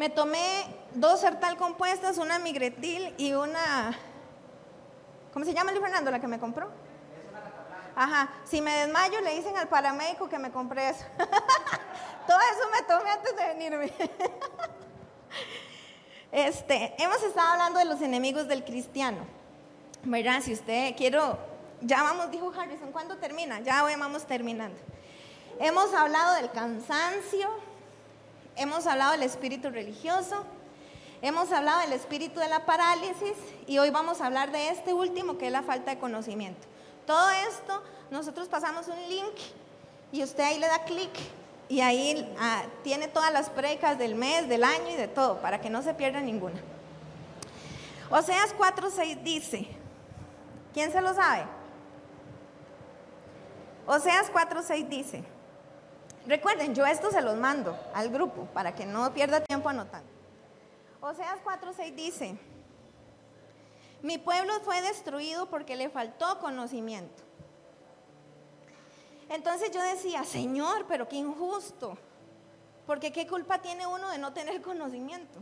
Me tomé dos sertal compuestas, una migretil y una... ¿Cómo se llama Luis Fernando, la que me compró? Ajá, si me desmayo le dicen al paramédico que me compré eso. Todo eso me tomé antes de venirme. este, hemos estado hablando de los enemigos del cristiano. ¿Verdad? Si usted quiero, ya vamos, dijo Harrison, ¿cuándo termina? Ya hoy vamos terminando. Hemos hablado del cansancio, hemos hablado del espíritu religioso, hemos hablado del espíritu de la parálisis y hoy vamos a hablar de este último que es la falta de conocimiento. Todo esto, nosotros pasamos un link y usted ahí le da clic y ahí ah, tiene todas las precas del mes, del año y de todo, para que no se pierda ninguna. Oseas 4.6 dice, ¿quién se lo sabe? Oseas 4.6 dice, Recuerden, yo esto se los mando al grupo para que no pierda tiempo anotando. Oseas 4:6 dice, mi pueblo fue destruido porque le faltó conocimiento. Entonces yo decía, Señor, pero qué injusto, porque qué culpa tiene uno de no tener conocimiento,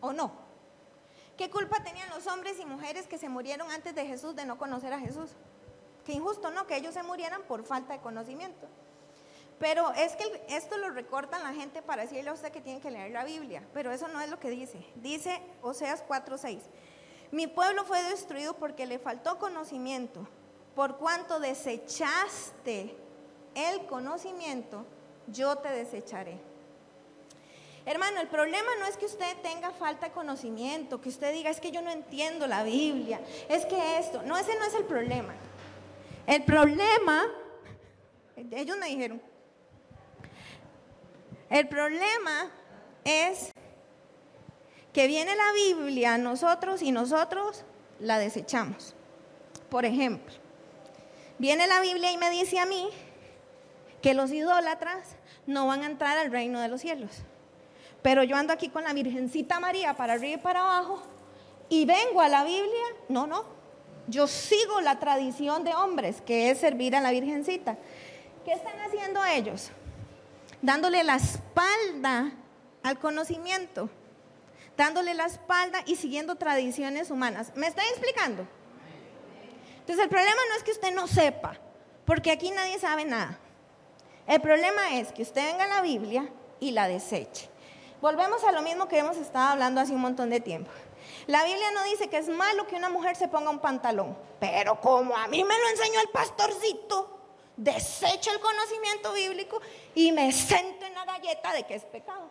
¿o no? ¿Qué culpa tenían los hombres y mujeres que se murieron antes de Jesús de no conocer a Jesús? Qué injusto, ¿no? Que ellos se murieran por falta de conocimiento. Pero es que esto lo recortan la gente para decirle a usted que tiene que leer la Biblia, pero eso no es lo que dice. Dice Oseas 4:6. Mi pueblo fue destruido porque le faltó conocimiento. Por cuanto desechaste el conocimiento, yo te desecharé. Hermano, el problema no es que usted tenga falta de conocimiento, que usted diga, es que yo no entiendo la Biblia, es que esto, no, ese no es el problema. El problema, ellos me dijeron, el problema es que viene la Biblia a nosotros y nosotros la desechamos. Por ejemplo, viene la Biblia y me dice a mí que los idólatras no van a entrar al reino de los cielos. Pero yo ando aquí con la Virgencita María para arriba y para abajo y vengo a la Biblia. No, no. Yo sigo la tradición de hombres, que es servir a la Virgencita. ¿Qué están haciendo ellos? Dándole la espalda al conocimiento, dándole la espalda y siguiendo tradiciones humanas. ¿Me estoy explicando? Entonces el problema no es que usted no sepa, porque aquí nadie sabe nada. El problema es que usted venga a la Biblia y la deseche. Volvemos a lo mismo que hemos estado hablando hace un montón de tiempo. La Biblia no dice que es malo que una mujer se ponga un pantalón, pero como a mí me lo enseñó el pastorcito, desecho el conocimiento bíblico y me siento en la galleta de que es pecado.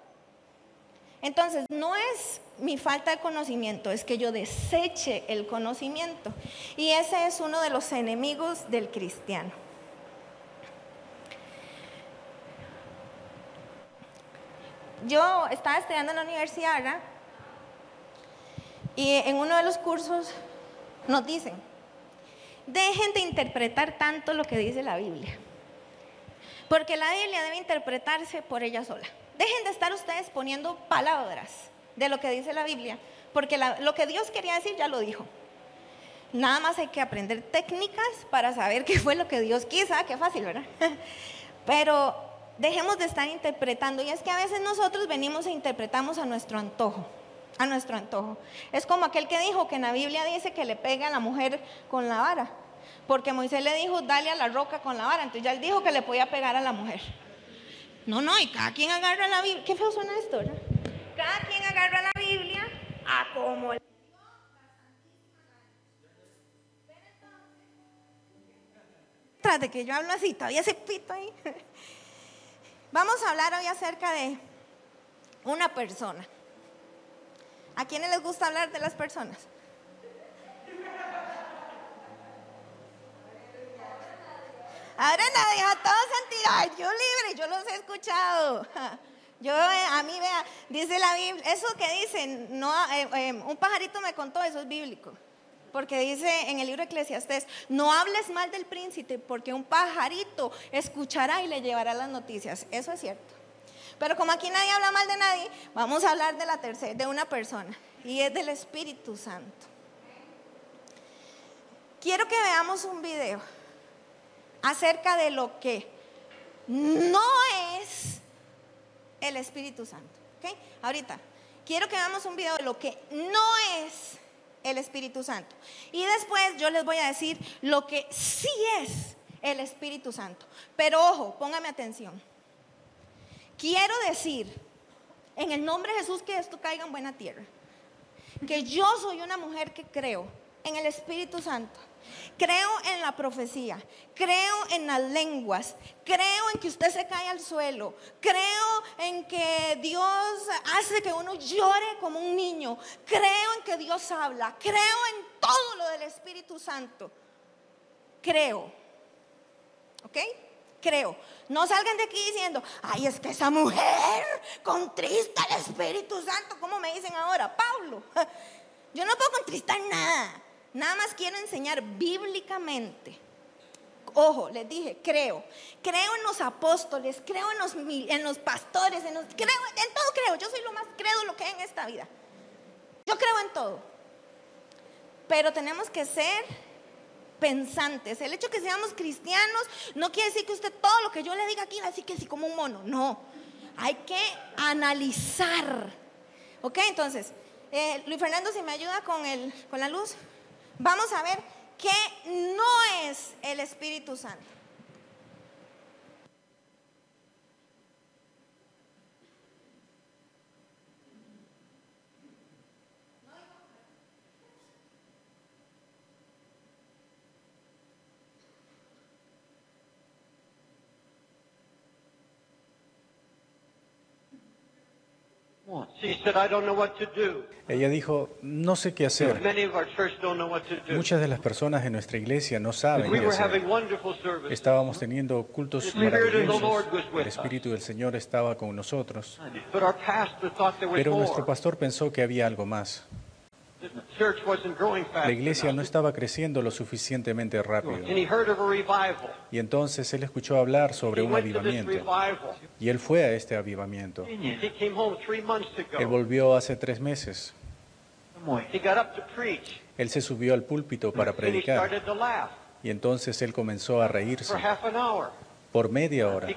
Entonces, no es mi falta de conocimiento, es que yo deseche el conocimiento. Y ese es uno de los enemigos del cristiano. Yo estaba estudiando en la universidad y en uno de los cursos nos dicen, Dejen de interpretar tanto lo que dice la Biblia. Porque la Biblia debe interpretarse por ella sola. Dejen de estar ustedes poniendo palabras de lo que dice la Biblia. Porque lo que Dios quería decir ya lo dijo. Nada más hay que aprender técnicas para saber qué fue lo que Dios quiso. Ah, qué fácil, ¿verdad? Pero dejemos de estar interpretando. Y es que a veces nosotros venimos e interpretamos a nuestro antojo. A nuestro antojo. Es como aquel que dijo que en la Biblia dice que le pega a la mujer con la vara. Porque Moisés le dijo, dale a la roca con la vara. Entonces ya él dijo que le podía pegar a la mujer. No, no, y cada quien agarra la Biblia. Qué feo suena esto, ¿verdad? Cada quien agarra la Biblia a como el Tras de que yo hablo así, todavía se pito ahí. Vamos a hablar hoy acerca de una persona. ¿A quiénes les gusta hablar de las personas? Ahora nadie, a todos han yo libre, yo los he escuchado. Yo, eh, a mí, vea, dice la Biblia, eso que dicen, no, eh, eh, un pajarito me contó, eso es bíblico. Porque dice en el libro de Eclesiastés, no hables mal del príncipe, porque un pajarito escuchará y le llevará las noticias. Eso es cierto. Pero como aquí nadie habla mal de nadie, vamos a hablar de la tercera, de una persona, y es del Espíritu Santo. Quiero que veamos un video acerca de lo que no es el Espíritu Santo. Ahorita, quiero que veamos un video de lo que no es el Espíritu Santo. Y después yo les voy a decir lo que sí es el Espíritu Santo. Pero ojo, póngame atención. Quiero decir, en el nombre de Jesús, que esto caiga en buena tierra. Que yo soy una mujer que creo en el Espíritu Santo. Creo en la profecía, creo en las lenguas, creo en que usted se cae al suelo, creo en que Dios hace que uno llore como un niño, creo en que Dios habla, creo en todo lo del Espíritu Santo. Creo. ¿Ok? Creo. No salgan de aquí diciendo, ay, es que esa mujer contrista el Espíritu Santo, como me dicen ahora, Pablo. Yo no puedo contristar nada. Nada más quiero enseñar bíblicamente. Ojo, les dije, creo. Creo en los apóstoles, creo en los, en los pastores, en, creo, en todo creo. Yo soy lo más crédulo que hay en esta vida. Yo creo en todo. Pero tenemos que ser pensantes. El hecho que seamos cristianos no quiere decir que usted todo lo que yo le diga aquí va a decir que sí como un mono. No. Hay que analizar. ¿Ok? Entonces, eh, Luis Fernando, si me ayuda con, el, con la luz. Vamos a ver qué no es el Espíritu Santo. Ella dijo, no sé qué hacer. Muchas de las personas en nuestra iglesia no saben qué hacer. Estábamos teniendo cultos maravillosos. El Espíritu del Señor estaba con nosotros. Pero nuestro pastor pensó que había algo más. La iglesia no estaba creciendo lo suficientemente rápido. Y entonces él escuchó hablar sobre un avivamiento. Y él fue a este avivamiento. Él volvió hace tres meses. Él se subió al púlpito para predicar. Y entonces él comenzó a reírse por media hora.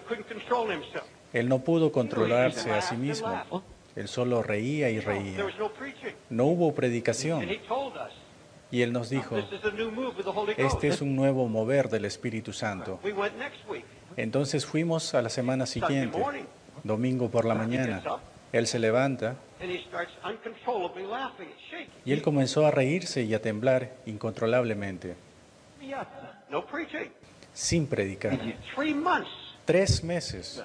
Él no pudo controlarse a sí mismo. Él solo reía y reía. No hubo predicación. Y Él nos dijo, este es un nuevo mover del Espíritu Santo. Entonces fuimos a la semana siguiente, domingo por la mañana. Él se levanta. Y él comenzó a reírse y a temblar incontrolablemente, sin predicar. Tres meses.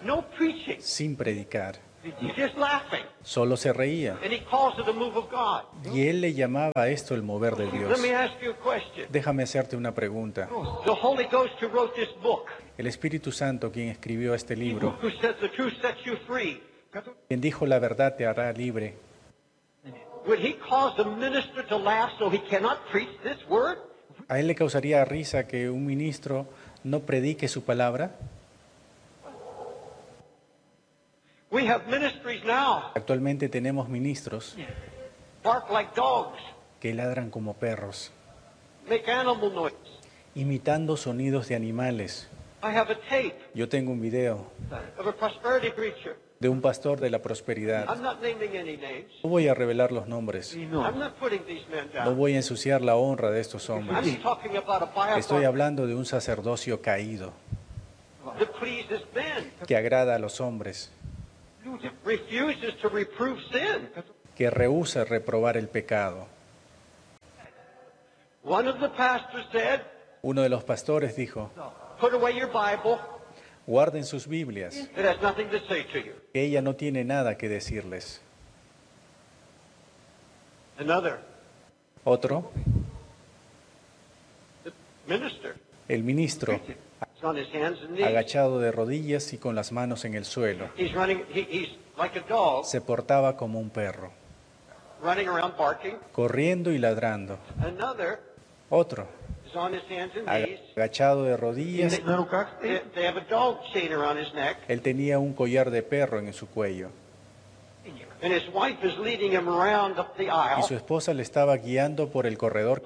Sin predicar. Solo se reía. Y él le llamaba a esto el mover de Dios. Déjame hacerte una pregunta. El Espíritu Santo, quien escribió este libro, quien dijo la verdad te hará libre, ¿a él le causaría risa que un ministro no predique su palabra? Actualmente tenemos ministros que ladran como perros, imitando sonidos de animales. Yo tengo un video de un pastor de la prosperidad. No voy a revelar los nombres. No. Voy a ensuciar la honra de estos hombres. Estoy hablando de un sacerdocio caído que agrada a los hombres que rehúsa reprobar el pecado. Uno de los pastores dijo, guarden sus Biblias, que ella no tiene nada que decirles. Otro, el ministro, agachado de rodillas y con las manos en el suelo. Se portaba como un perro, corriendo y ladrando. Otro, agachado de rodillas. Él tenía un collar de perro en su cuello. Y su esposa le estaba guiando por el corredor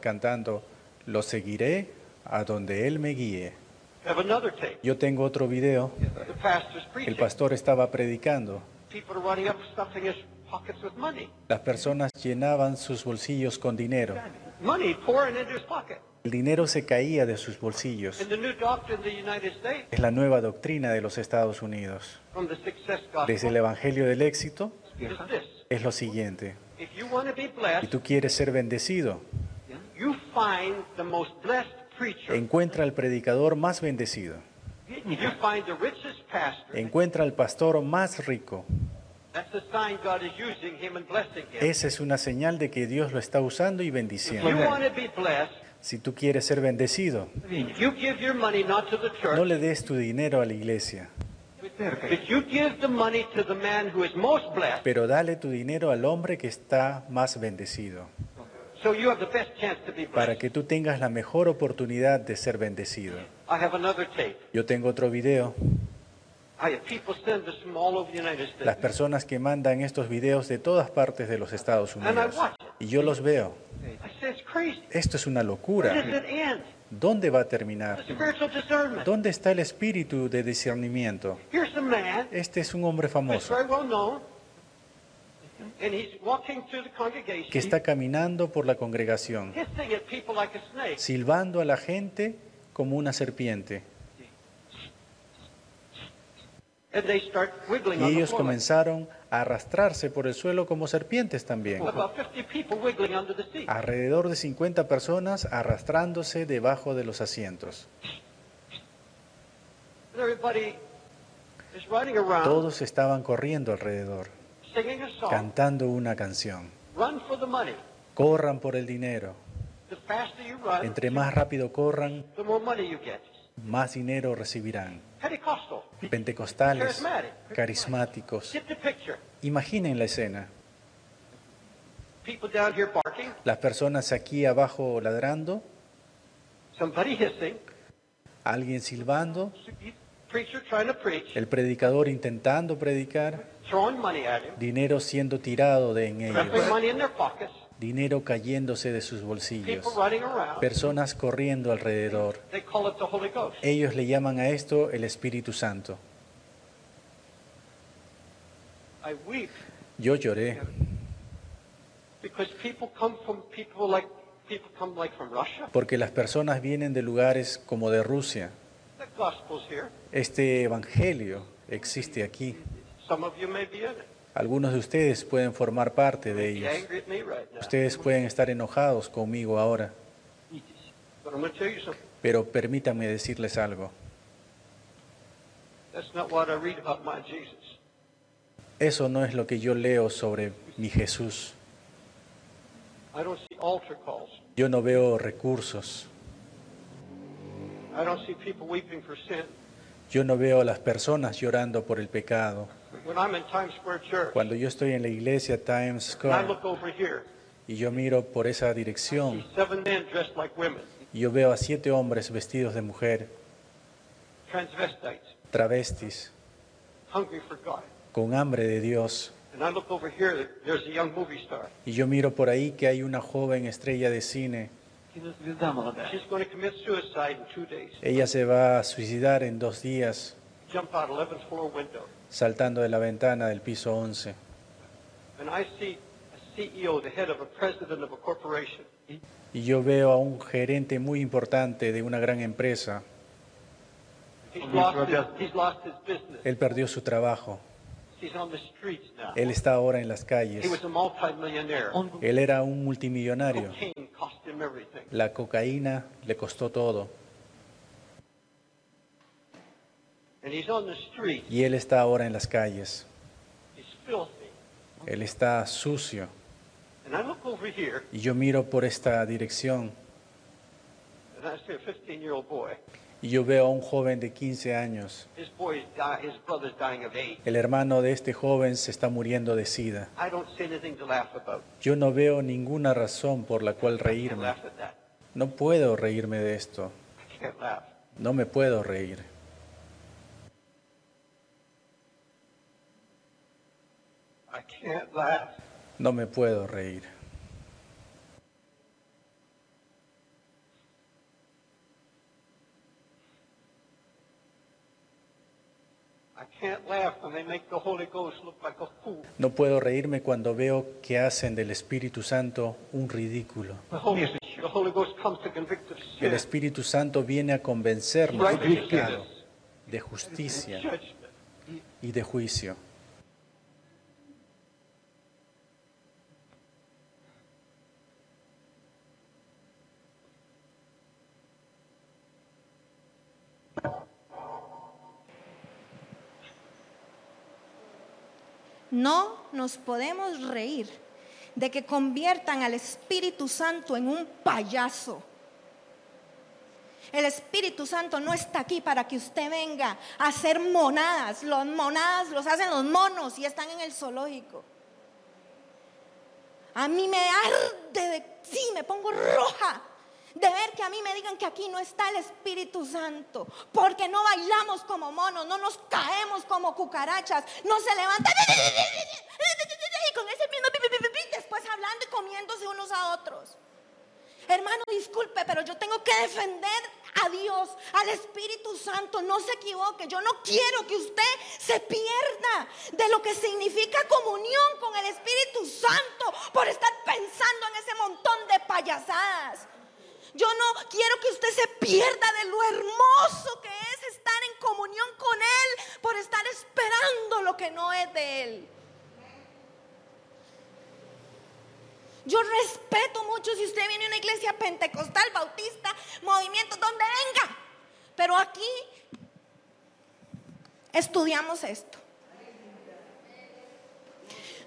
cantando lo seguiré a donde Él me guíe. Yo tengo otro video. El pastor estaba predicando. Las personas llenaban sus bolsillos con dinero. El dinero se caía de sus bolsillos. Es la nueva doctrina de los Estados Unidos. Desde el Evangelio del Éxito es lo siguiente. Si tú quieres ser bendecido, encuentra al predicador más bendecido. Encuentra al pastor más rico. Esa es una señal de que Dios lo está usando y bendiciendo. Si tú quieres ser bendecido, no le des tu dinero a la iglesia. Pero dale tu dinero al hombre que está más bendecido. Para que tú tengas la mejor oportunidad de ser bendecido. Yo tengo otro video. Las personas que mandan estos videos de todas partes de los Estados Unidos. Y yo los veo. Esto es una locura. ¿Dónde va a terminar? ¿Dónde está el espíritu de discernimiento? Este es un hombre famoso que está caminando por la congregación, silbando a la gente como una serpiente. Y ellos comenzaron a arrastrarse por el suelo como serpientes también. Alrededor de 50 personas arrastrándose debajo de los asientos. Todos estaban corriendo alrededor, cantando una canción. Corran por el dinero. Entre más rápido corran, más dinero recibirán. Pentecostales, carismáticos. Imaginen la escena. Las personas aquí abajo ladrando, alguien silbando, el predicador intentando predicar, dinero siendo tirado de en ellos dinero cayéndose de sus bolsillos, personas corriendo alrededor. Ellos le llaman a esto el Espíritu Santo. Yo lloré porque las personas vienen de lugares como de Rusia. Este evangelio existe aquí. Algunos de ustedes pueden formar parte de ellos. Ustedes pueden estar enojados conmigo ahora. Pero permítanme decirles algo. Eso no es lo que yo leo sobre mi Jesús. Yo no veo recursos. Yo no veo a las personas llorando por el pecado. Cuando yo estoy en la iglesia Times Square y yo miro por esa dirección, y yo veo a siete hombres vestidos de mujer, travestis, con hambre de Dios. Y yo miro por ahí que hay una joven estrella de cine. Ella se va a suicidar en dos días saltando de la ventana del piso 11. Y yo veo a un gerente muy importante de una gran empresa. Él perdió su trabajo. Él está ahora en las calles. Él era un multimillonario. La cocaína le costó todo. Y él está ahora en las calles. Él está sucio. Y yo miro por esta dirección. Y yo veo a un joven de 15 años. El hermano de este joven se está muriendo de sida. Yo no veo ninguna razón por la cual reírme. No puedo reírme de esto. No me puedo reír. No me puedo reír. No puedo reírme cuando veo que hacen del Espíritu Santo un ridículo. El Espíritu Santo viene a convencernos de pecado, de justicia y de juicio. No nos podemos reír de que conviertan al Espíritu Santo en un payaso. El Espíritu Santo no está aquí para que usted venga a hacer monadas. Los monadas los hacen los monos y están en el zoológico. A mí me arde de sí, me pongo roja de ver que a mí me digan que aquí no está el Espíritu Santo, porque no bailamos como monos, no nos caemos como cucarachas, no se levantan y con ese mismo después hablando y comiéndose unos a otros. Hermano, disculpe, pero yo tengo que defender a Dios, al Espíritu Santo. No se equivoque. Yo no quiero que usted se pierda de lo que significa comunión con el Espíritu Santo por estar pensando en ese montón de payasadas. Yo no quiero que usted se pierda de lo hermoso que es estar en comunión con Él por estar esperando lo que no es de Él. Yo respeto mucho si usted viene a una iglesia pentecostal, bautista, movimiento, donde venga. Pero aquí estudiamos esto.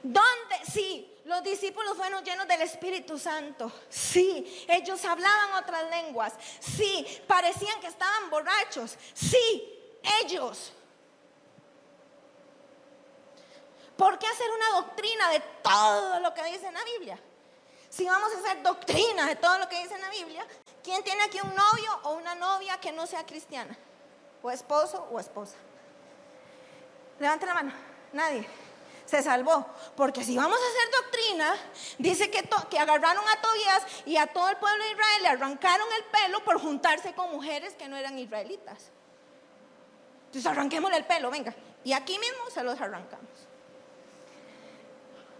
¿Dónde? Sí, los discípulos fueron llenos del Espíritu Santo. Sí, ellos hablaban otras lenguas. Sí, parecían que estaban borrachos. Sí, ellos. ¿Por qué hacer una doctrina de todo lo que dice en la Biblia? Si vamos a hacer doctrina de todo lo que dice en la Biblia, ¿quién tiene aquí un novio o una novia que no sea cristiana? O esposo o esposa. Levante la mano. Nadie se salvó. Porque si vamos a hacer doctrina, dice que, que agarraron a Tobías y a todo el pueblo de Israel le arrancaron el pelo por juntarse con mujeres que no eran israelitas. Entonces arranquémosle el pelo, venga. Y aquí mismo se los arrancamos.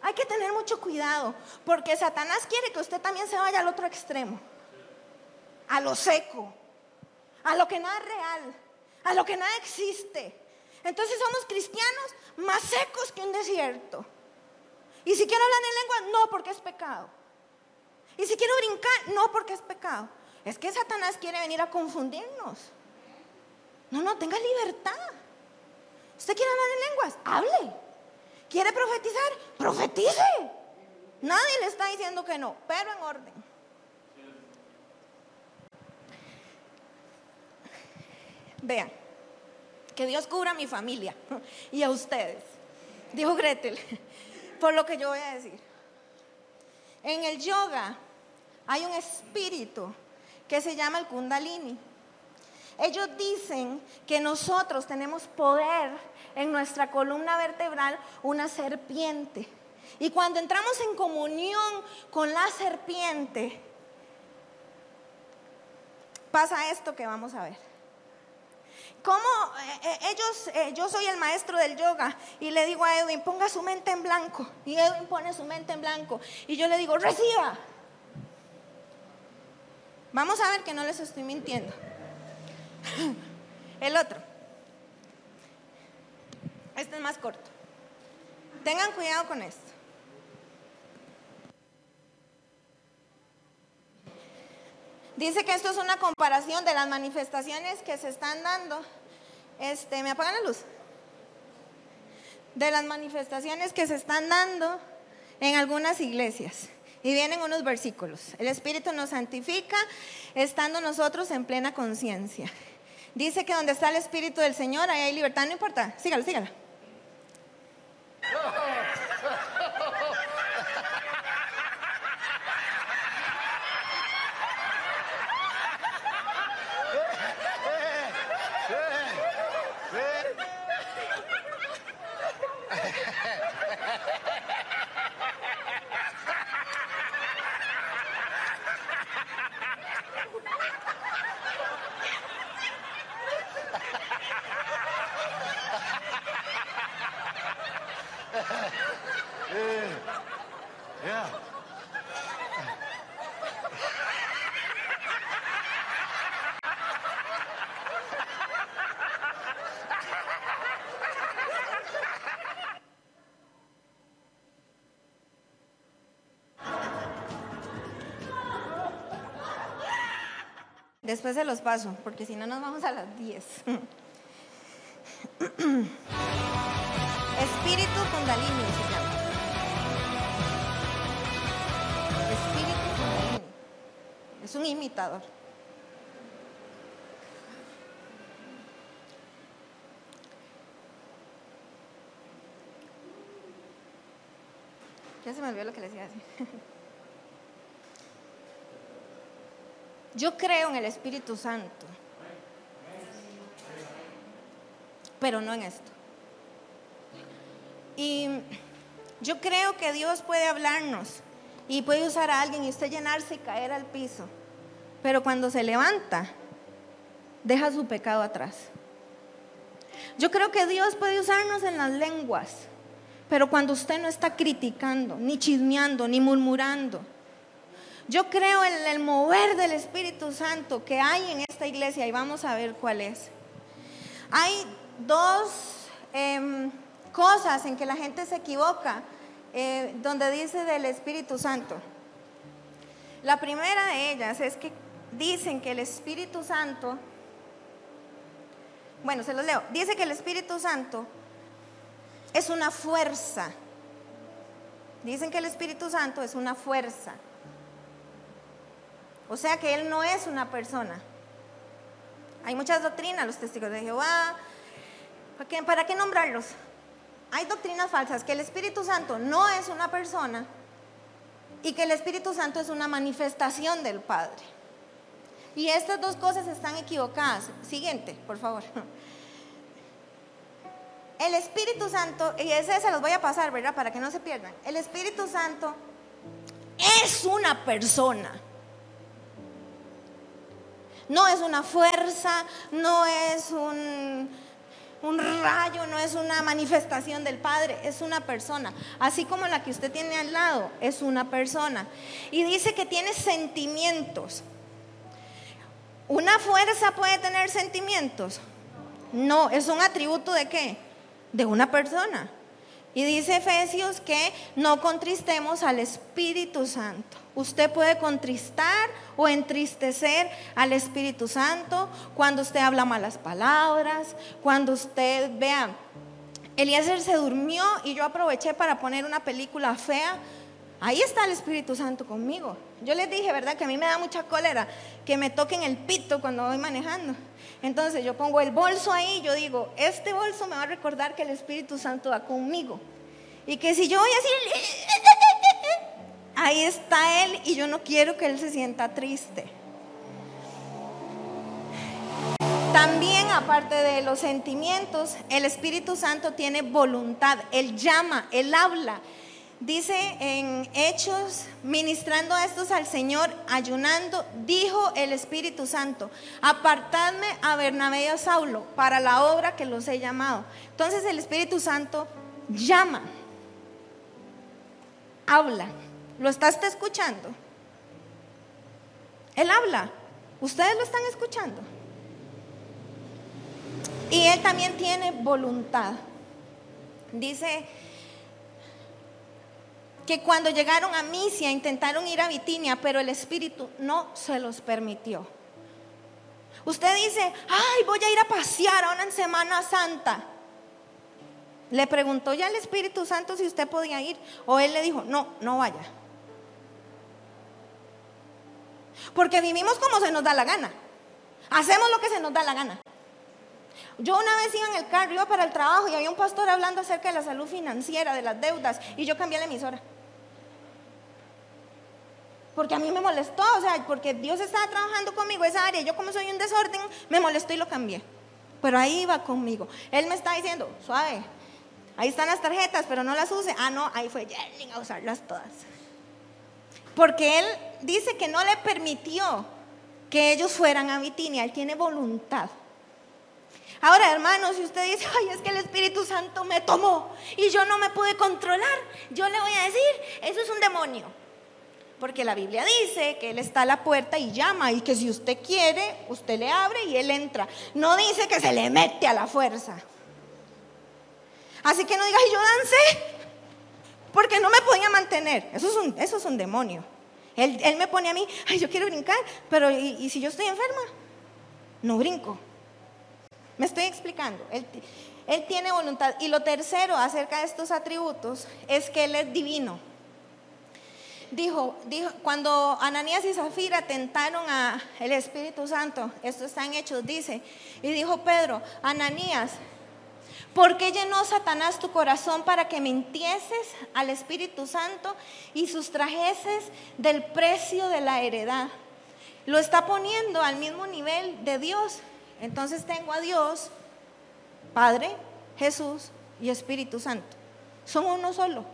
Hay que tener mucho cuidado, porque Satanás quiere que usted también se vaya al otro extremo, a lo seco, a lo que nada es real, a lo que nada existe. Entonces somos cristianos más secos que un desierto. Y si quiero hablar en lengua, no porque es pecado. Y si quiero brincar, no porque es pecado. Es que Satanás quiere venir a confundirnos. No, no, tenga libertad. ¿Usted quiere hablar en lenguas? Hable. ¿Quiere profetizar? Profetice. Nadie le está diciendo que no, pero en orden. Vean. Que Dios cubra a mi familia y a ustedes. Dijo Gretel, por lo que yo voy a decir. En el yoga hay un espíritu que se llama el kundalini. Ellos dicen que nosotros tenemos poder en nuestra columna vertebral, una serpiente. Y cuando entramos en comunión con la serpiente, pasa esto que vamos a ver. ¿Cómo eh, eh, ellos, eh, yo soy el maestro del yoga y le digo a Edwin, ponga su mente en blanco. Y Edwin pone su mente en blanco. Y yo le digo, reciba. Vamos a ver que no les estoy mintiendo. El otro. Este es más corto. Tengan cuidado con esto. Dice que esto es una comparación de las manifestaciones que se están dando. Este, ¿me apagan la luz? De las manifestaciones que se están dando en algunas iglesias. Y vienen unos versículos. El Espíritu nos santifica estando nosotros en plena conciencia. Dice que donde está el Espíritu del Señor, ahí hay libertad. No importa. Sígalo, sígalo. Después se los paso, porque si no nos vamos a las 10. Espíritu Kundalini se llama. Espíritu Kundalini. Es un imitador. Ya se me olvidó lo que les iba a decir. Yo creo en el Espíritu Santo, pero no en esto. Y yo creo que Dios puede hablarnos y puede usar a alguien y usted llenarse y caer al piso. Pero cuando se levanta, deja su pecado atrás. Yo creo que Dios puede usarnos en las lenguas, pero cuando usted no está criticando, ni chismeando, ni murmurando. Yo creo en el mover del Espíritu Santo que hay en esta iglesia y vamos a ver cuál es. Hay dos... Em, cosas en que la gente se equivoca, eh, donde dice del Espíritu Santo. La primera de ellas es que dicen que el Espíritu Santo, bueno, se los leo, dice que el Espíritu Santo es una fuerza. Dicen que el Espíritu Santo es una fuerza. O sea que Él no es una persona. Hay muchas doctrinas, los testigos de Jehová. ¿Para qué, nombrarlos? hay doctrinas falsas que el Espíritu Santo no es una persona y que el Espíritu Santo es una manifestación del Padre. Y estas dos cosas están equivocadas. Siguiente, por favor. El Espíritu Santo, y ese se los voy a pasar, ¿verdad? Para que no se pierdan. El Espíritu Santo es una persona. No es una fuerza, no es un rayo no es una manifestación del Padre, es una persona. Así como la que usted tiene al lado, es una persona. Y dice que tiene sentimientos. ¿Una fuerza puede tener sentimientos? No, es un atributo de qué? De una persona. Y dice Efesios que no contristemos al Espíritu Santo. Usted puede contristar o entristecer al Espíritu Santo cuando usted habla malas palabras, cuando usted vea, Eliezer se durmió y yo aproveché para poner una película fea. Ahí está el Espíritu Santo conmigo. Yo les dije, ¿verdad? Que a mí me da mucha cólera que me toquen el pito cuando voy manejando. Entonces yo pongo el bolso ahí, yo digo, este bolso me va a recordar que el Espíritu Santo va conmigo. Y que si yo voy a decir, ahí está Él y yo no quiero que Él se sienta triste. También, aparte de los sentimientos, el Espíritu Santo tiene voluntad. Él llama, Él habla. Dice en Hechos, ministrando a estos al Señor, ayunando, dijo el Espíritu Santo, apartadme a Bernabé y a Saulo para la obra que los he llamado. Entonces el Espíritu Santo llama, habla. ¿Lo está escuchando? Él habla. Ustedes lo están escuchando. Y él también tiene voluntad. Dice que cuando llegaron a Misia intentaron ir a Bitinia, pero el Espíritu no se los permitió. Usted dice, ay, voy a ir a pasear ahora en Semana Santa. Le preguntó ya el Espíritu Santo si usted podía ir, o él le dijo, no, no vaya. Porque vivimos como se nos da la gana. Hacemos lo que se nos da la gana. Yo una vez iba en el carro, iba para el trabajo y había un pastor hablando acerca de la salud financiera, de las deudas, y yo cambié la emisora. Porque a mí me molestó, o sea, porque Dios estaba trabajando conmigo esa área, yo como soy un desorden, me molestó y lo cambié. Pero ahí iba conmigo. Él me está diciendo, suave, ahí están las tarjetas, pero no las use. Ah, no, ahí fue Yerling a usarlas todas. Porque él dice que no le permitió que ellos fueran a Bitinia, él tiene voluntad. Ahora, hermanos, si usted dice, ay, es que el Espíritu Santo me tomó y yo no me pude controlar, yo le voy a decir, eso es un demonio. Porque la Biblia dice que Él está a la puerta y llama y que si usted quiere, usted le abre y Él entra. No dice que se le mete a la fuerza. Así que no diga, yo dancé porque no me podía mantener. Eso es un, eso es un demonio. Él, me pone a mí, ay, yo quiero brincar, pero ¿y, si yo estoy enferma? No brinco. Me estoy explicando. Él, él tiene voluntad. Y lo tercero acerca de estos atributos es que Él es divino. Dijo, dijo, cuando Ananías y Zafira tentaron al Espíritu Santo, esto está en Hechos, dice, y dijo Pedro, Ananías, ¿por qué llenó Satanás tu corazón para que mintieses al Espíritu Santo y sustrajeses del precio de la heredad? Lo está poniendo al mismo nivel de Dios. Entonces tengo a Dios, Padre, Jesús y Espíritu Santo. Son uno solo.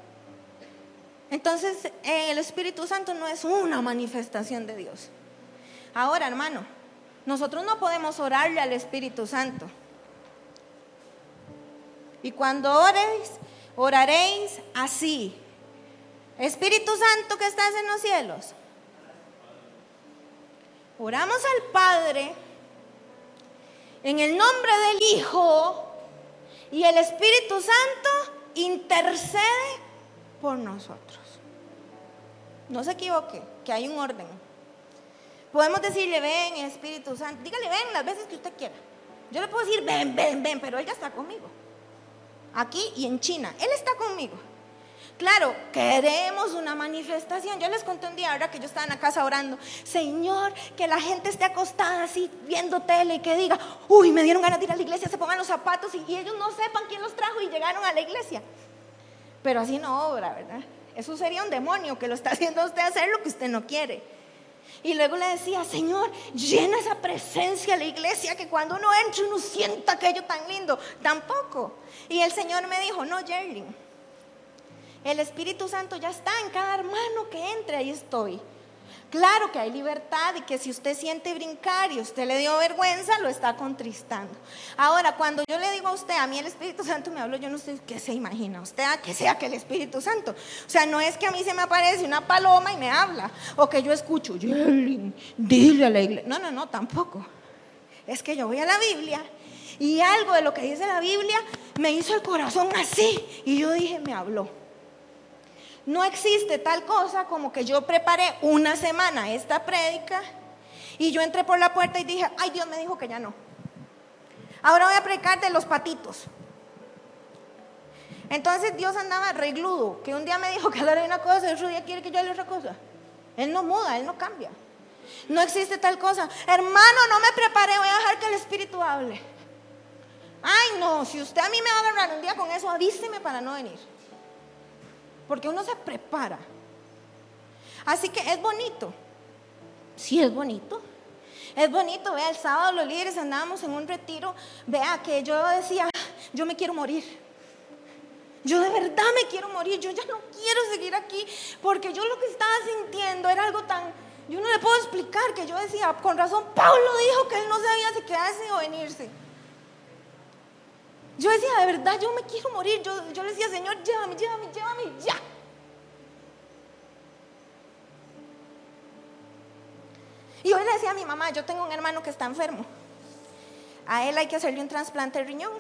Entonces, el Espíritu Santo no es una manifestación de Dios. Ahora, hermano, nosotros no podemos orarle al Espíritu Santo. Y cuando oréis, oraréis así. Espíritu Santo que estás en los cielos. Oramos al Padre en el nombre del Hijo y el Espíritu Santo intercede por nosotros. No se equivoque, que hay un orden. Podemos decirle, ven Espíritu Santo, dígale, ven las veces que usted quiera. Yo le puedo decir, ven, ven, ven, pero Él ya está conmigo. Aquí y en China, Él está conmigo. Claro, queremos una manifestación. Yo les conté un día, ahora que yo estaba en la casa orando, Señor, que la gente esté acostada así viendo tele y que diga, uy, me dieron ganas de ir a la iglesia, se pongan los zapatos y, y ellos no sepan quién los trajo y llegaron a la iglesia. Pero así no obra, ¿verdad? Eso sería un demonio que lo está haciendo a usted hacer lo que usted no quiere. Y luego le decía, Señor, llena esa presencia a la iglesia que cuando uno entra uno sienta aquello tan lindo. Tampoco. Y el Señor me dijo, no, Jerling, el Espíritu Santo ya está en cada hermano que entre, ahí estoy. Claro que hay libertad y que si usted siente brincar y usted le dio vergüenza, lo está contristando. Ahora, cuando yo le digo a usted, a mí el Espíritu Santo me habló, yo no sé qué se imagina usted, a que sea que el Espíritu Santo. O sea, no es que a mí se me aparece una paloma y me habla, o que yo escucho, dile a la iglesia. No, no, no, tampoco. Es que yo voy a la Biblia y algo de lo que dice la Biblia me hizo el corazón así y yo dije, me habló. No existe tal cosa como que yo preparé una semana esta prédica y yo entré por la puerta y dije, ay Dios me dijo que ya no. Ahora voy a predicar de los patitos. Entonces Dios andaba regludo, que un día me dijo que le haré una cosa y otro día quiere que yo le otra cosa. Él no muda, Él no cambia. No existe tal cosa. Hermano, no me preparé, voy a dejar que el Espíritu hable. Ay, no, si usted a mí me va a agarrar un día con eso, avíseme para no venir porque uno se prepara. Así que es bonito. Sí, es bonito. Es bonito, vea, el sábado los líderes andábamos en un retiro, vea que yo decía, yo me quiero morir. Yo de verdad me quiero morir, yo ya no quiero seguir aquí, porque yo lo que estaba sintiendo era algo tan, yo no le puedo explicar, que yo decía, con razón, Pablo dijo que él no sabía si quedarse o venirse. Yo decía, de verdad, yo me quiero morir. Yo, yo le decía, Señor, llévame, llévame, llévame, ya. Y hoy le decía a mi mamá, yo tengo un hermano que está enfermo. A él hay que hacerle un trasplante de riñón.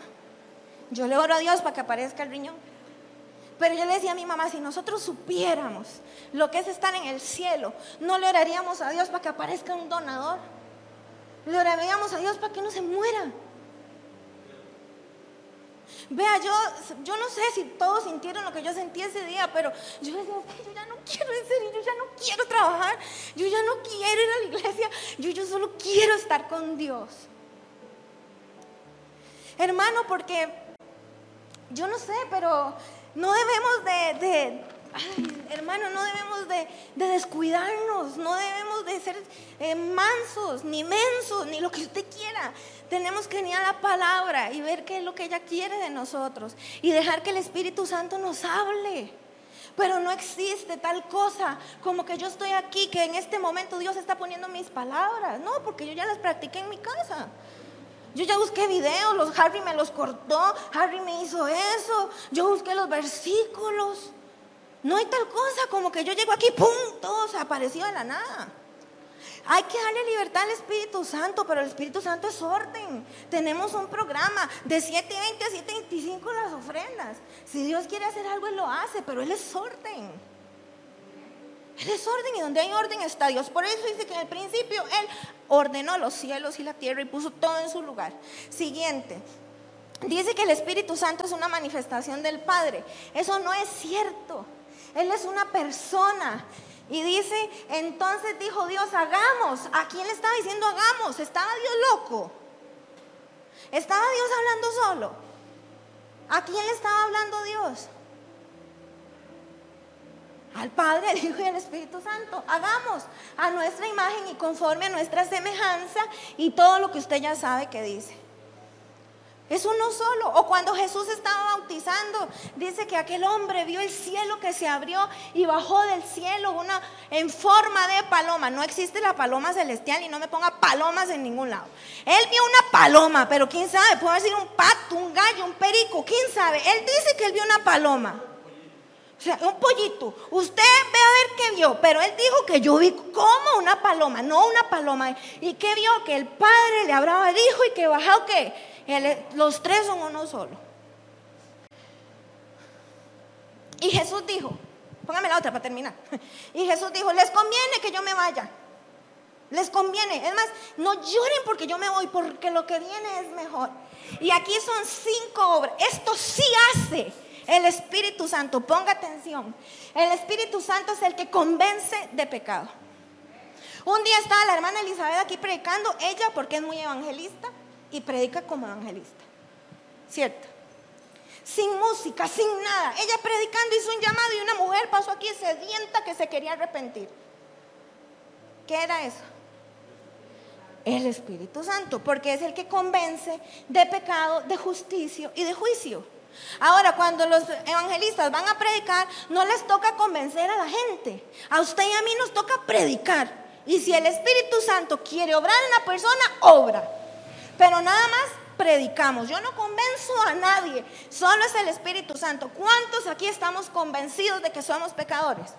Yo le oro a Dios para que aparezca el riñón. Pero yo le decía a mi mamá, si nosotros supiéramos lo que es estar en el cielo, no le oraríamos a Dios para que aparezca un donador. Le oraríamos a Dios para que no se muera. Vea, yo, yo no sé si todos sintieron lo que yo sentí ese día, pero yo decía, yo ya no quiero en yo ya no quiero trabajar, yo ya no quiero ir a la iglesia, yo, yo solo quiero estar con Dios. Hermano, porque yo no sé, pero no debemos de, hermano, no debemos de, descuidarnos, no debemos de ser eh, mansos, ni mensos, ni lo que usted quiera. Tenemos que venir a la palabra y ver qué es lo que ella quiere de nosotros y dejar que el Espíritu Santo nos hable. Pero no existe tal cosa como que yo estoy aquí, que en este momento Dios está poniendo mis palabras. No, porque yo ya las practiqué en mi casa. Yo ya busqué videos, los Harry me los cortó, Harry me hizo eso, yo busqué los versículos. No hay tal cosa como que yo llego aquí, ¡pum! Todo se apareció de la nada. Hay que darle libertad al Espíritu Santo, pero el Espíritu Santo es orden. Tenemos un programa de 7.20 a 7.25 las ofrendas. Si Dios quiere hacer algo, Él lo hace, pero Él es orden. El desorden y donde hay orden está Dios. Por eso dice que en el principio Él ordenó los cielos y la tierra y puso todo en su lugar. Siguiente. Dice que el Espíritu Santo es una manifestación del Padre. Eso no es cierto. Él es una persona. Y dice, entonces dijo Dios, hagamos. ¿A quién le estaba diciendo hagamos? ¿Estaba Dios loco? ¿Estaba Dios hablando solo? ¿A quién le estaba hablando Dios? Al Padre, al Hijo y al Espíritu Santo. Hagamos a nuestra imagen y conforme a nuestra semejanza y todo lo que usted ya sabe que dice. Es uno solo. O cuando Jesús estaba bautizando, dice que aquel hombre vio el cielo que se abrió y bajó del cielo una en forma de paloma. No existe la paloma celestial y no me ponga palomas en ningún lado. Él vio una paloma, pero quién sabe, puede ser un pato, un gallo, un perico, quién sabe. Él dice que él vio una paloma. O sea, un pollito. Usted ve a ver qué vio, pero él dijo que yo vi como una paloma, no una paloma. ¿Y qué vio? Que el padre le hablaba al hijo y que bajó los tres son uno solo. Y Jesús dijo, póngame la otra para terminar. Y Jesús dijo, les conviene que yo me vaya. Les conviene. Es más, no lloren porque yo me voy, porque lo que viene es mejor. Y aquí son cinco obras. Esto sí hace el Espíritu Santo. Ponga atención. El Espíritu Santo es el que convence de pecado. Un día estaba la hermana Elizabeth aquí predicando, ella porque es muy evangelista y predica como evangelista. ¿Cierto? Sin música, sin nada. Ella predicando hizo un llamado y una mujer pasó aquí sedienta que se quería arrepentir. ¿Qué era eso? El Espíritu Santo, porque es el que convence de pecado, de justicia y de juicio. Ahora, cuando los evangelistas van a predicar, no les toca convencer a la gente. A usted y a mí nos toca predicar. Y si el Espíritu Santo quiere obrar en la persona, obra. Pero nada más predicamos. Yo no convenzo a nadie, solo es el Espíritu Santo. ¿Cuántos aquí estamos convencidos de que somos pecadores?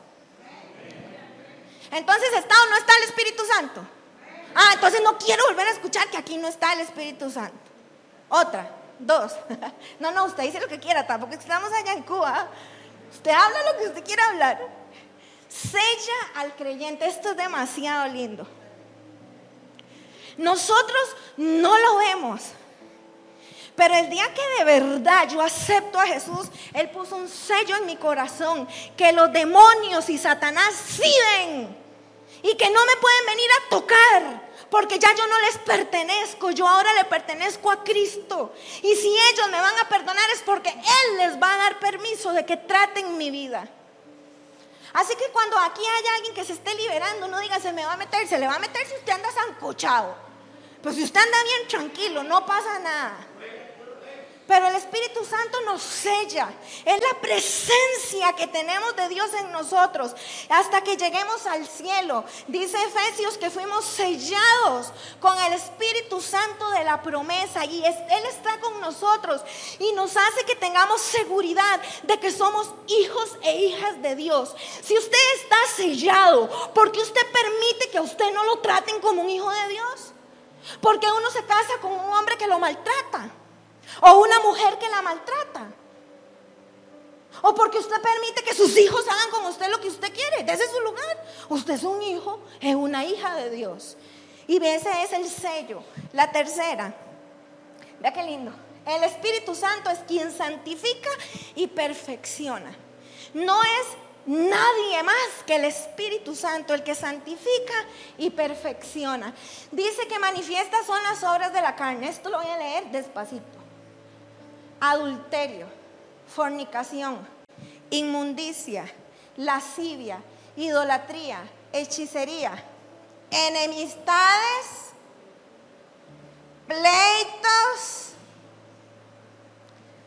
Entonces, ¿está o no está el Espíritu Santo? Ah, entonces no quiero volver a escuchar que aquí no está el Espíritu Santo. Otra, dos. No, no, usted dice lo que quiera, tampoco estamos allá en Cuba. Usted habla lo que usted quiera hablar. Sella al creyente. Esto es demasiado lindo. Nosotros no lo vemos. Pero el día que de verdad yo acepto a Jesús, Él puso un sello en mi corazón que los demonios y Satanás siguen y que no me pueden venir a tocar porque ya yo no les pertenezco, yo ahora le pertenezco a Cristo. Y si ellos me van a perdonar es porque Él les va a dar permiso de que traten mi vida. Así que cuando aquí haya alguien que se esté liberando, no diga se me va a meter, se le va a meter si usted anda zancochado. Pues si usted anda bien tranquilo, no pasa nada. Pero el Espíritu Santo nos sella. Es la presencia que tenemos de Dios en nosotros hasta que lleguemos al cielo. Dice Efesios que fuimos sellados con el Espíritu Santo de la promesa y Él está con nosotros y nos hace que tengamos seguridad de que somos hijos e hijas de Dios. Si usted está sellado, ¿por qué usted permite que a usted no lo traten como un hijo de Dios? Porque uno se casa con un hombre que lo maltrata. O una mujer que la maltrata. O porque usted permite que sus hijos hagan con usted lo que usted quiere. Es su lugar. Usted es un hijo, es una hija de Dios. Y ese es el sello. La tercera. Vea qué lindo. El Espíritu Santo es quien santifica y perfecciona. No es Nadie más que el Espíritu Santo, el que santifica y perfecciona. Dice que manifiesta son las obras de la carne. Esto lo voy a leer despacito. Adulterio, fornicación, inmundicia, lascivia, idolatría, hechicería, enemistades, pleitos,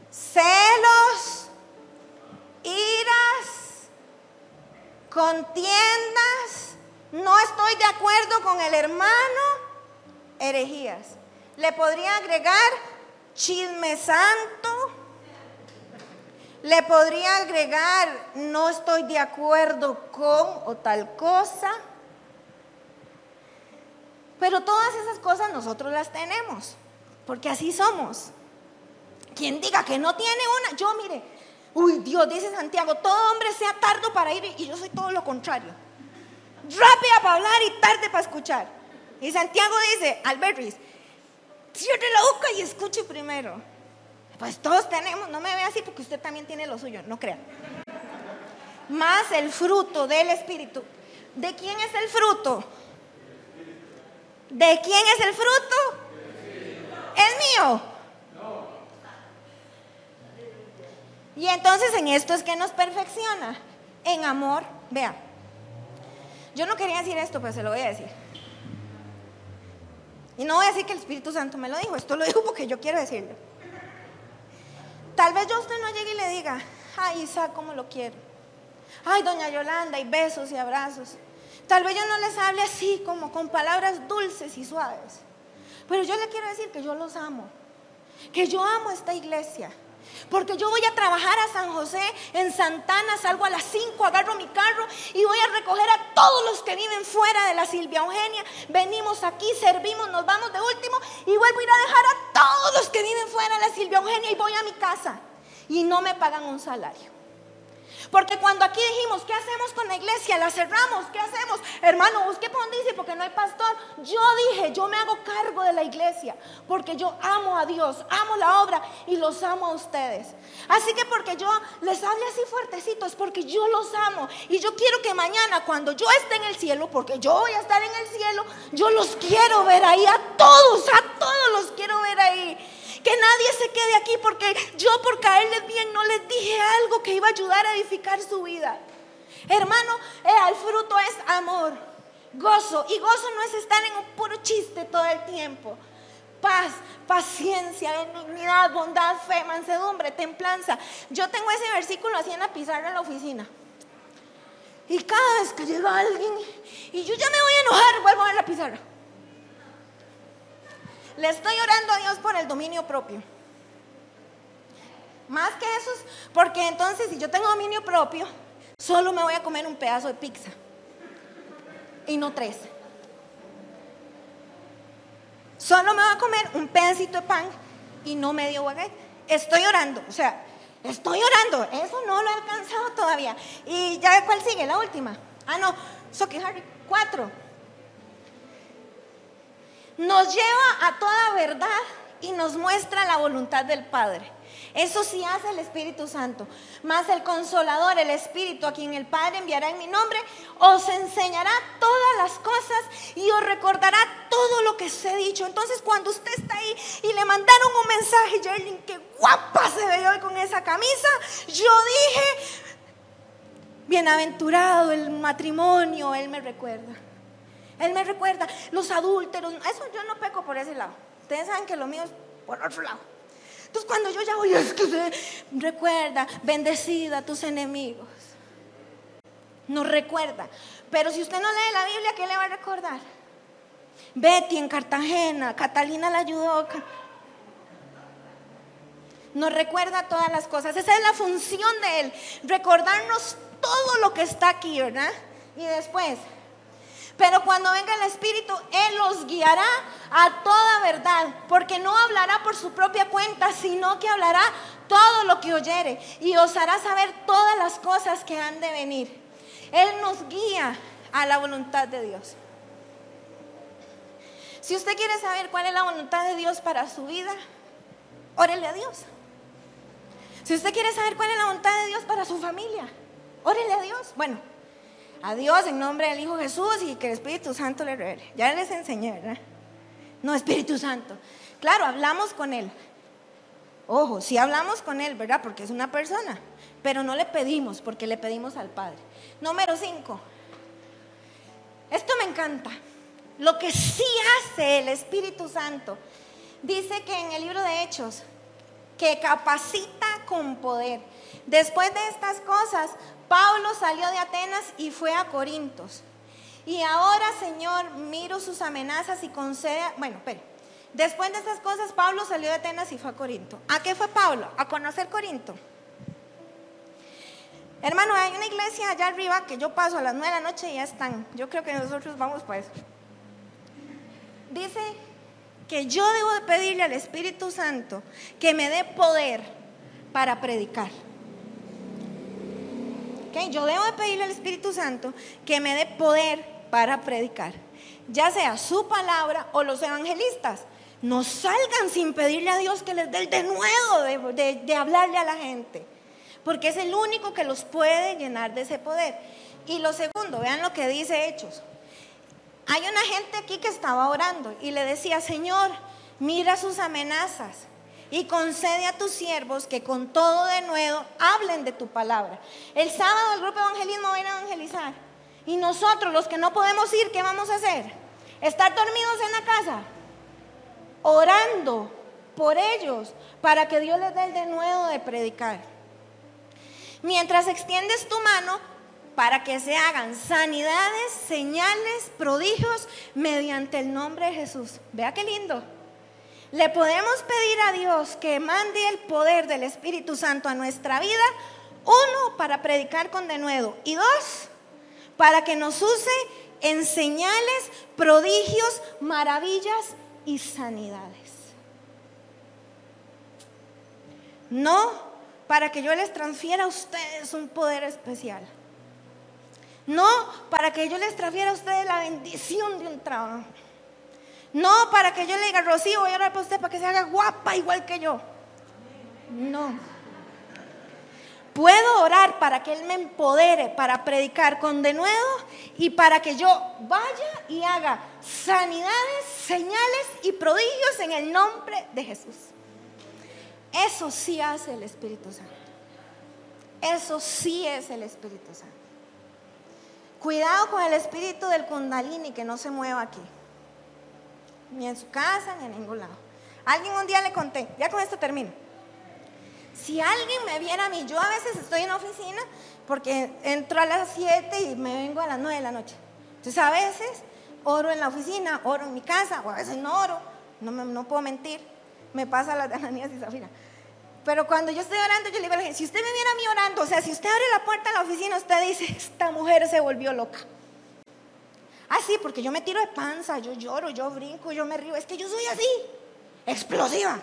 celos, iras contiendas, no estoy de acuerdo con el hermano, herejías. Le podría agregar chisme santo, le podría agregar no estoy de acuerdo con o tal cosa. Pero todas esas cosas nosotros las tenemos, porque así somos. Quien diga que no tiene una, yo mire, Uy, Dios, dice Santiago, todo hombre sea tardo para ir y yo soy todo lo contrario. rápida para hablar y tarde para escuchar. Y Santiago dice, Albert cierre la boca y escuche primero. Pues todos tenemos, no me ve así porque usted también tiene lo suyo, no crean. Más el fruto del Espíritu. ¿De quién es el fruto? ¿De quién es el fruto? ¿Es mío? Y entonces en esto es que nos perfecciona. En amor, vea. Yo no quería decir esto, pero se lo voy a decir. Y no voy a decir que el Espíritu Santo me lo dijo, esto lo dijo porque yo quiero decirlo. Tal vez yo usted no llegue y le diga, ay Isa, cómo lo quiero. Ay, doña Yolanda, y besos y abrazos. Tal vez yo no les hable así, como con palabras dulces y suaves. Pero yo le quiero decir que yo los amo. Que yo amo esta iglesia. Porque yo voy a trabajar a San José, en Santana, salgo a las 5, agarro mi carro y voy a recoger a todos los que viven fuera de la Silvia Eugenia. Venimos aquí, servimos, nos vamos de último y vuelvo a ir a dejar a todos los que viven fuera de la Silvia Eugenia y voy a mi casa. Y no me pagan un salario. Porque cuando aquí dijimos, ¿qué hacemos con la iglesia? La cerramos, ¿qué hacemos? Hermano, busque por dice, porque no hay pastor. Yo dije, yo me hago cargo de la iglesia, porque yo amo a Dios, amo la obra y los amo a ustedes. Así que porque yo les hable así fuertecitos, porque yo los amo. Y yo quiero que mañana, cuando yo esté en el cielo, porque yo voy a estar en el cielo, yo los quiero ver ahí, a todos, a todos los quiero ver ahí. Que nadie se quede aquí porque yo por caerles bien no les dije algo que iba a ayudar a edificar su vida. Hermano, eh, el fruto es amor, gozo. Y gozo no es estar en un puro chiste todo el tiempo. Paz, paciencia, benignidad, bondad, fe, mansedumbre, templanza. Yo tengo ese versículo así en la pizarra en la oficina. Y cada vez que llega alguien y yo ya me voy a enojar, vuelvo a ver la pizarra. Le estoy orando a Dios por el dominio propio. Más que eso, porque entonces si yo tengo dominio propio, solo me voy a comer un pedazo de pizza. Y no tres. Solo me voy a comer un pedacito de pan y no medio baguette. Estoy orando, o sea, estoy orando. Eso no lo he alcanzado todavía. Y ya, ¿cuál sigue? La última. Ah, no, Soki Harry, cuatro nos lleva a toda verdad y nos muestra la voluntad del Padre. Eso sí hace el Espíritu Santo. Más el consolador, el Espíritu, a quien el Padre enviará en mi nombre, os enseñará todas las cosas y os recordará todo lo que os he dicho. Entonces, cuando usted está ahí y le mandaron un mensaje, Jerlin, qué guapa se ve hoy con esa camisa, yo dije, bienaventurado el matrimonio, Él me recuerda. Él me recuerda los adúlteros. Eso yo no peco por ese lado. Ustedes saben que lo mío es por otro lado. Entonces cuando yo ya voy, es que recuerda, bendecida a tus enemigos. Nos recuerda. Pero si usted no lee la Biblia, ¿qué le va a recordar? Betty en Cartagena, Catalina la ayudó. Nos recuerda todas las cosas. Esa es la función de Él, recordarnos todo lo que está aquí, ¿verdad? Y después, pero cuando venga el Espíritu, Él los guiará a toda verdad, porque no hablará por su propia cuenta, sino que hablará todo lo que oyere y os hará saber todas las cosas que han de venir. Él nos guía a la voluntad de Dios. Si usted quiere saber cuál es la voluntad de Dios para su vida, órele a Dios. Si usted quiere saber cuál es la voluntad de Dios para su familia, órele a Dios. Bueno, a Dios en nombre del Hijo Jesús y que el Espíritu Santo le revele. Ya les enseñé, ¿verdad? No, Espíritu Santo. Claro, hablamos con Él. Ojo, sí hablamos con Él, ¿verdad? Porque es una persona. Pero no le pedimos, porque le pedimos al Padre. Número 5. Esto me encanta. Lo que sí hace el Espíritu Santo. Dice que en el libro de Hechos, que capacita con poder. Después de estas cosas, Pablo salió de Atenas y fue a Corintos. Y ahora, Señor, miro sus amenazas y concede, bueno, pero después de estas cosas, Pablo salió de Atenas y fue a Corinto. ¿A qué fue Pablo? A conocer Corinto. Hermano, hay una iglesia allá arriba que yo paso a las nueve de la noche y ya están. Yo creo que nosotros vamos para eso. Dice que yo debo de pedirle al Espíritu Santo que me dé poder para predicar. Yo debo de pedirle al Espíritu Santo que me dé poder para predicar, ya sea su palabra o los evangelistas. No salgan sin pedirle a Dios que les dé el denuedo de, de hablarle a la gente, porque es el único que los puede llenar de ese poder. Y lo segundo, vean lo que dice Hechos. Hay una gente aquí que estaba orando y le decía, Señor, mira sus amenazas y concede a tus siervos que con todo de nuevo hablen de tu palabra. El sábado el grupo evangelismo va a a evangelizar. Y nosotros, los que no podemos ir, ¿qué vamos a hacer? Estar dormidos en la casa, orando por ellos, para que Dios les dé el de nuevo de predicar. Mientras extiendes tu mano, para que se hagan sanidades, señales, prodigios mediante el nombre de Jesús. Vea qué lindo. Le podemos pedir a Dios que mande el poder del Espíritu Santo a nuestra vida, uno, para predicar con denuedo, y dos, para que nos use en señales, prodigios, maravillas y sanidades. No para que yo les transfiera a ustedes un poder especial. No para que yo les transfiera a ustedes la bendición de un trabajo. No para que yo le diga, Rocío, voy a orar por usted para que se haga guapa igual que yo. No. Puedo orar para que Él me empodere para predicar con denuedo y para que yo vaya y haga sanidades, señales y prodigios en el nombre de Jesús. Eso sí hace el Espíritu Santo. Eso sí es el Espíritu Santo. Cuidado con el espíritu del kundalini que no se mueva aquí. Ni en su casa, ni en ningún lado. Alguien un día le conté, ya con esto termino. Si alguien me viera a mí, yo a veces estoy en la oficina porque entro a las 7 y me vengo a las 9 de la noche. Entonces a veces oro en la oficina, oro en mi casa, o a veces no oro, no, no puedo mentir. Me pasa la de Ananías y Zafira. Pero cuando yo estoy orando, yo le digo a la gente, si usted me viera a mí orando, o sea, si usted abre la puerta de la oficina, usted dice, esta mujer se volvió loca. Ah, sí, porque yo me tiro de panza, yo lloro, yo brinco, yo me río. Es que yo soy así, explosiva.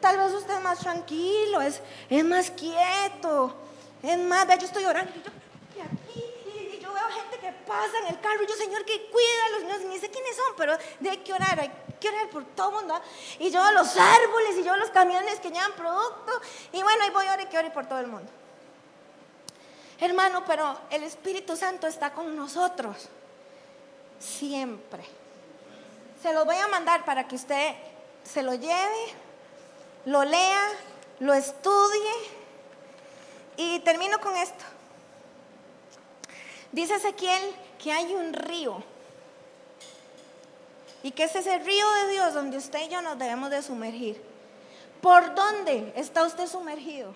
Tal vez usted es más tranquilo, es, más quieto, es más, yo estoy orando, y yo, y yo veo gente que pasa en el carro, y yo, Señor, que cuida a los niños, ni sé quiénes son, pero hay que orar, hay quiero orar por todo mundo. ¿ah? Y yo los árboles y yo los camiones que llevan producto. Y bueno, ahí voy a orar y quiero orar por todo el mundo. Hermano, pero el Espíritu Santo está con nosotros. Siempre. Se lo voy a mandar para que usted se lo lleve, lo lea, lo estudie. Y termino con esto. Dice Ezequiel que hay un río y que ese es el río de Dios donde usted y yo nos debemos de sumergir. ¿Por dónde está usted sumergido?